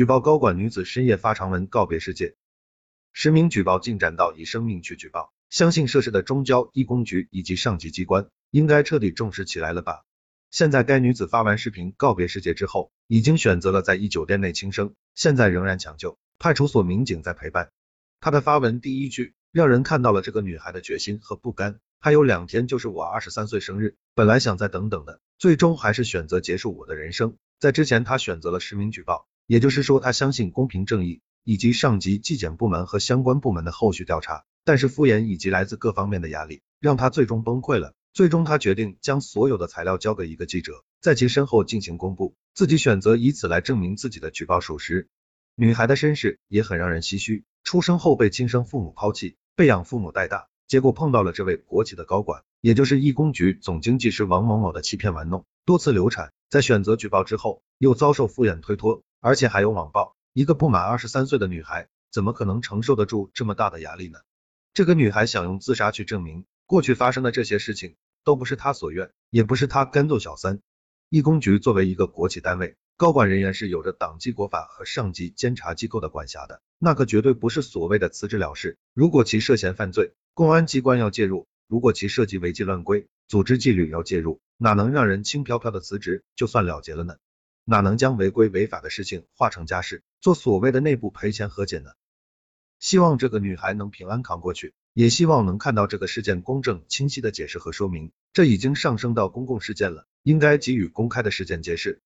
举报高管女子深夜发长文告别世界，实名举报进展到以生命去举报，相信涉事的中交一公局以及上级机关应该彻底重视起来了吧？现在该女子发完视频告别世界之后，已经选择了在一酒店内轻生，现在仍然抢救，派出所民警在陪伴。她的发文第一句让人看到了这个女孩的决心和不甘。还有两天就是我二十三岁生日，本来想再等等的，最终还是选择结束我的人生。在之前，她选择了实名举报。也就是说，他相信公平正义以及上级纪检部门和相关部门的后续调查，但是敷衍以及来自各方面的压力，让他最终崩溃了。最终，他决定将所有的材料交给一个记者，在其身后进行公布，自己选择以此来证明自己的举报属实。女孩的身世也很让人唏嘘，出生后被亲生父母抛弃，被养父母带大，结果碰到了这位国企的高管，也就是一公局总经济师王某某的欺骗玩弄，多次流产，在选择举报之后，又遭受敷衍推脱。而且还有网暴，一个不满二十三岁的女孩，怎么可能承受得住这么大的压力呢？这个女孩想用自杀去证明，过去发生的这些事情都不是她所愿，也不是她甘做小三。义工局作为一个国企单位，高管人员是有着党纪国法和上级监察机构的管辖的，那可绝对不是所谓的辞职了事。如果其涉嫌犯罪，公安机关要介入；如果其涉及违纪乱规、组织纪律要介入，哪能让人轻飘飘的辞职就算了结了呢？哪能将违规违法的事情化成家事，做所谓的内部赔钱和解呢？希望这个女孩能平安扛过去，也希望能看到这个事件公正清晰的解释和说明。这已经上升到公共事件了，应该给予公开的事件解释。